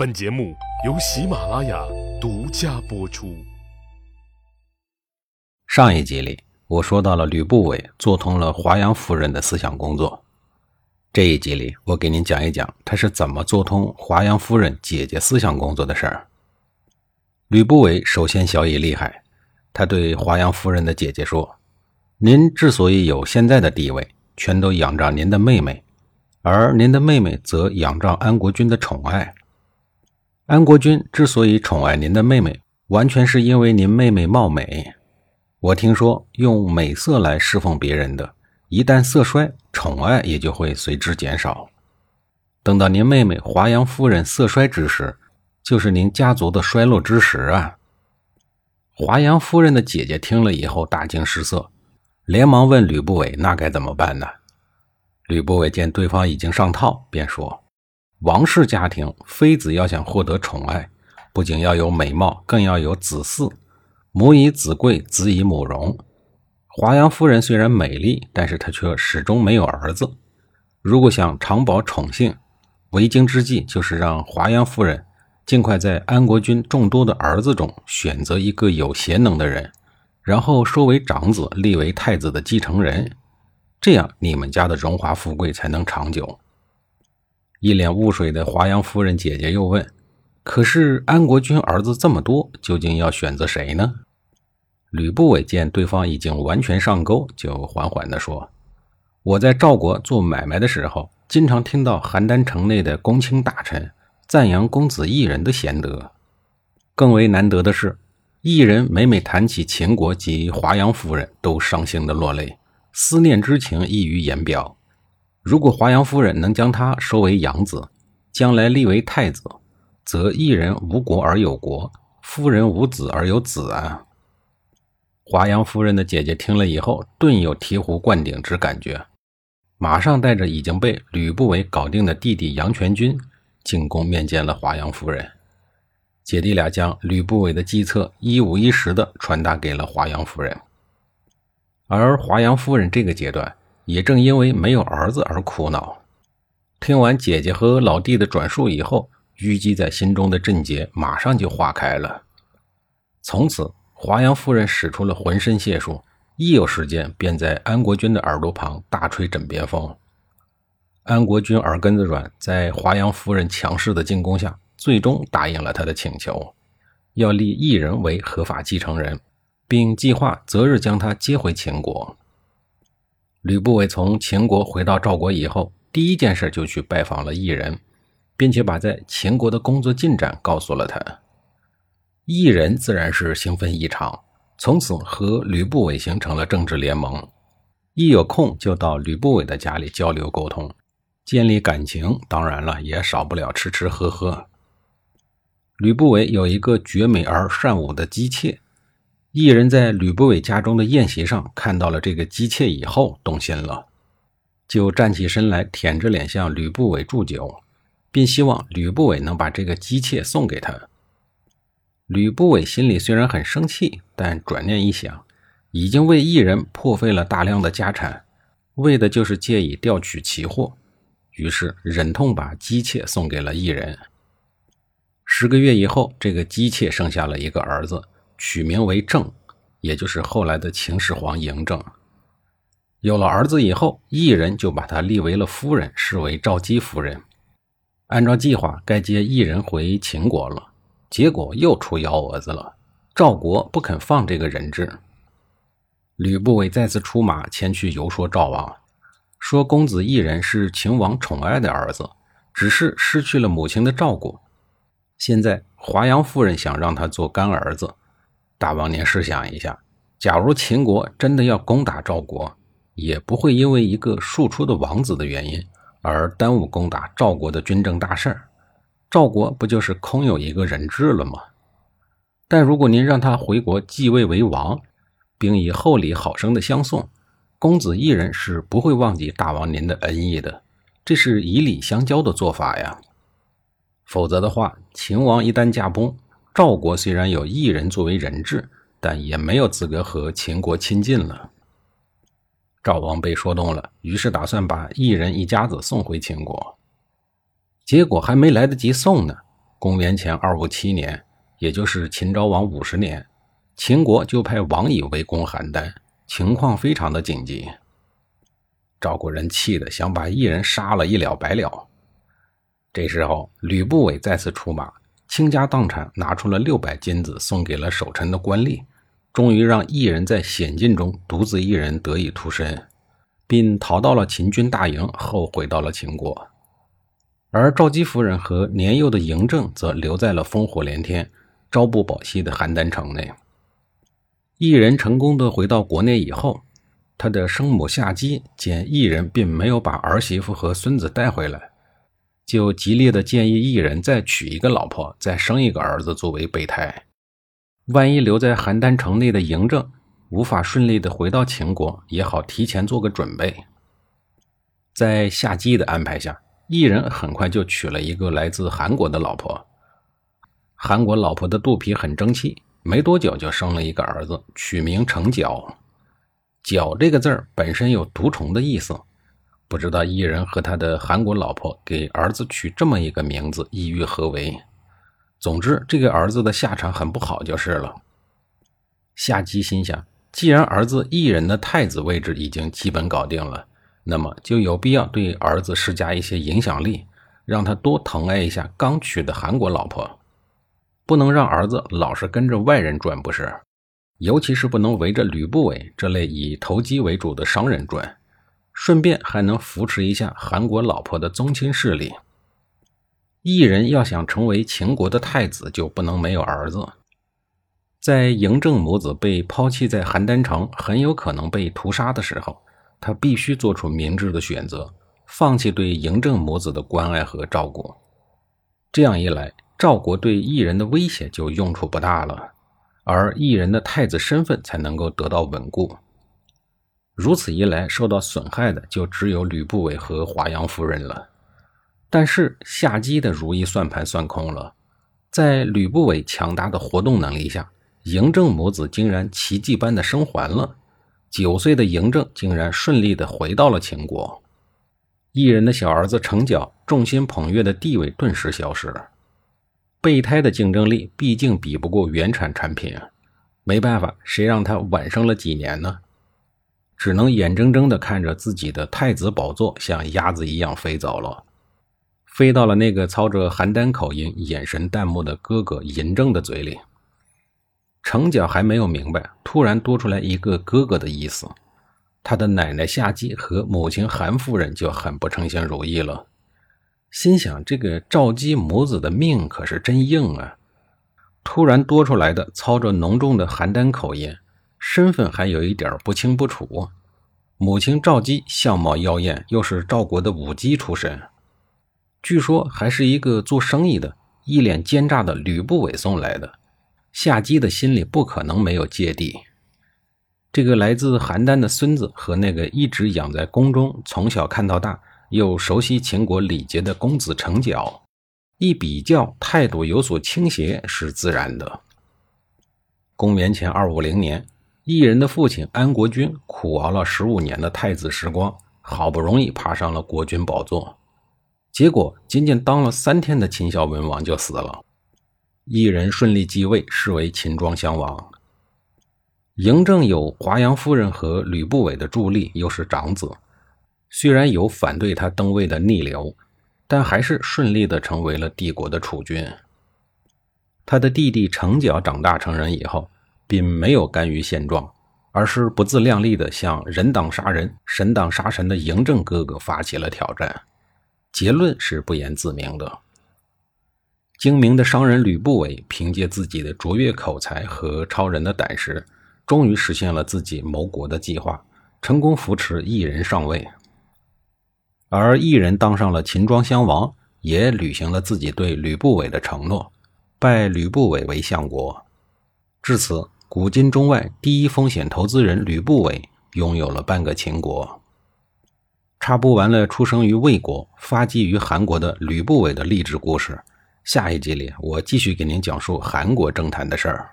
本节目由喜马拉雅独家播出。上一集里，我说到了吕不韦做通了华阳夫人的思想工作。这一集里，我给您讲一讲他是怎么做通华阳夫人姐姐思想工作的事儿。吕不韦首先小以厉害，他对华阳夫人的姐姐说：“您之所以有现在的地位，全都仰仗您的妹妹，而您的妹妹则仰仗安国君的宠爱。安国君之所以宠爱您的妹妹，完全是因为您妹妹貌美。我听说，用美色来侍奉别人的。”一旦色衰，宠爱也就会随之减少。等到您妹妹华阳夫人色衰之时，就是您家族的衰落之时啊！华阳夫人的姐姐听了以后大惊失色，连忙问吕不韦：“那该怎么办呢？”吕不韦见对方已经上套，便说：“王室家庭妃子要想获得宠爱，不仅要有美貌，更要有子嗣。母以子贵，子以母荣。”华阳夫人虽然美丽，但是她却始终没有儿子。如果想长保宠幸，为经之计就是让华阳夫人尽快在安国君众多的儿子中选择一个有贤能的人，然后收为长子，立为太子的继承人。这样你们家的荣华富贵才能长久。一脸雾水的华阳夫人姐姐又问：“可是安国君儿子这么多，究竟要选择谁呢？”吕不韦见对方已经完全上钩，就缓缓地说：“我在赵国做买卖的时候，经常听到邯郸城内的公卿大臣赞扬公子异人的贤德。更为难得的是，异人每每谈起秦国及华阳夫人，都伤心的落泪，思念之情溢于言表。如果华阳夫人能将他收为养子，将来立为太子，则一人无国而有国，夫人无子而有子啊！”华阳夫人的姐姐听了以后，顿有醍醐灌顶之感觉，马上带着已经被吕不韦搞定的弟弟杨全军进宫面见了华阳夫人。姐弟俩将吕不韦的计策一五一十地传达给了华阳夫人。而华阳夫人这个阶段也正因为没有儿子而苦恼。听完姐姐和老弟的转述以后，淤积在心中的症结马上就化开了，从此。华阳夫人使出了浑身解数，一有时间便在安国君的耳朵旁大吹枕边风。安国君耳根子软，在华阳夫人强势的进攻下，最终答应了他的请求，要立异人为合法继承人，并计划择日将他接回秦国。吕不韦从秦国回到赵国以后，第一件事就去拜访了异人，并且把在秦国的工作进展告诉了他。异人自然是兴奋异常，从此和吕不韦形成了政治联盟。一有空就到吕不韦的家里交流沟通，建立感情。当然了，也少不了吃吃喝喝。吕不韦有一个绝美而善舞的姬妾，异人在吕不韦家中的宴席上看到了这个姬妾以后，动心了，就站起身来，舔着脸向吕不韦祝酒，并希望吕不韦能把这个姬妾送给他。吕不韦心里虽然很生气，但转念一想，已经为异人破费了大量的家产，为的就是借以调取奇货，于是忍痛把姬妾送给了异人。十个月以后，这个姬妾生下了一个儿子，取名为郑，也就是后来的秦始皇嬴政。有了儿子以后，异人就把他立为了夫人，视为赵姬夫人。按照计划，该接异人回秦国了。结果又出幺蛾子了，赵国不肯放这个人质。吕不韦再次出马前去游说赵王，说公子异人是秦王宠爱的儿子，只是失去了母亲的照顾。现在华阳夫人想让他做干儿子，大王您试想一下，假如秦国真的要攻打赵国，也不会因为一个庶出的王子的原因而耽误攻打赵国的军政大事儿。赵国不就是空有一个人质了吗？但如果您让他回国继位为王，并以厚礼好生的相送，公子异人是不会忘记大王您的恩义的。这是以礼相交的做法呀。否则的话，秦王一旦驾崩，赵国虽然有异人作为人质，但也没有资格和秦国亲近了。赵王被说动了，于是打算把异人一家子送回秦国。结果还没来得及送呢，公元前二五七年，也就是秦昭王五十年，秦国就派王乙围攻邯郸，情况非常的紧急。赵国人气的想把异人杀了，一了百了。这时候，吕不韦再次出马，倾家荡产，拿出了六百金子，送给了守臣的官吏，终于让异人在险境中独自一人得以脱身，并逃到了秦军大营，后回到了秦国。而赵姬夫人和年幼的嬴政则留在了烽火连天、朝不保夕的邯郸城内。异人成功的回到国内以后。他的生母夏姬见异人并没有把儿媳妇和孙子带回来，就极力的建议异人再娶一个老婆，再生一个儿子作为备胎。万一留在邯郸城内的嬴政无法顺利的回到秦国，也好提前做个准备。在夏姬的安排下，异人很快就娶了一个来自韩国的老婆。韩国老婆的肚皮很争气，没多久就生了一个儿子，取名成角。角这个字本身有毒虫的意思，不知道异人和他的韩国老婆给儿子取这么一个名字意欲何为？总之，这个儿子的下场很不好就是了。夏姬心想，既然儿子异人的太子位置已经基本搞定了，那么就有必要对儿子施加一些影响力，让他多疼爱一下刚娶的韩国老婆，不能让儿子老是跟着外人转，不是？尤其是不能围着吕不韦这类以投机为主的商人转，顺便还能扶持一下韩国老婆的宗亲势力。异人要想成为秦国的太子，就不能没有儿子。在嬴政母子被抛弃在邯郸城，很有可能被屠杀的时候，他必须做出明智的选择，放弃对嬴政母子的关爱和照顾。这样一来，赵国对异人的威胁就用处不大了。而异人的太子身份才能够得到稳固。如此一来，受到损害的就只有吕不韦和华阳夫人了。但是夏姬的如意算盘算空了，在吕不韦强大的活动能力下，嬴政母子竟然奇迹般的生还了。九岁的嬴政竟然顺利的回到了秦国，异人的小儿子成角众星捧月的地位顿时消失了。备胎的竞争力毕竟比不过原产产品啊，没办法，谁让他晚生了几年呢？只能眼睁睁地看着自己的太子宝座像鸭子一样飞走了，飞到了那个操着邯郸口音、眼神淡漠的哥哥嬴政的嘴里。程角还没有明白，突然多出来一个哥哥的意思，他的奶奶夏姬和母亲韩夫人就很不称心如意了。心想：这个赵姬母子的命可是真硬啊！突然多出来的，操着浓重的邯郸口音，身份还有一点不清不楚。母亲赵姬相貌妖艳，又是赵国的舞姬出身，据说还是一个做生意的，一脸奸诈的吕不韦送来的。夏姬的心里不可能没有芥蒂。这个来自邯郸的孙子和那个一直养在宫中，从小看到大。又熟悉秦国礼节的公子成角，一比较态度有所倾斜是自然的。公元前二五零年，异人的父亲安国君苦熬了十五年的太子时光，好不容易爬上了国君宝座，结果仅仅当了三天的秦孝文王就死了。异人顺利继位，是为秦庄襄王。嬴政有华阳夫人和吕不韦的助力，又是长子。虽然有反对他登位的逆流，但还是顺利的成为了帝国的储君。他的弟弟成角长大成人以后，并没有甘于现状，而是不自量力的向人挡杀人、神挡杀神的嬴政哥哥发起了挑战。结论是不言自明的。精明的商人吕不韦凭借自己的卓越口才和超人的胆识，终于实现了自己谋国的计划，成功扶持异人上位。而异人当上了秦庄襄王，也履行了自己对吕不韦的承诺，拜吕不韦为相国。至此，古今中外第一风险投资人吕不韦拥有了半个秦国。插播完了出生于魏国、发迹于韩国的吕不韦的励志故事，下一集里我继续给您讲述韩国政坛的事儿。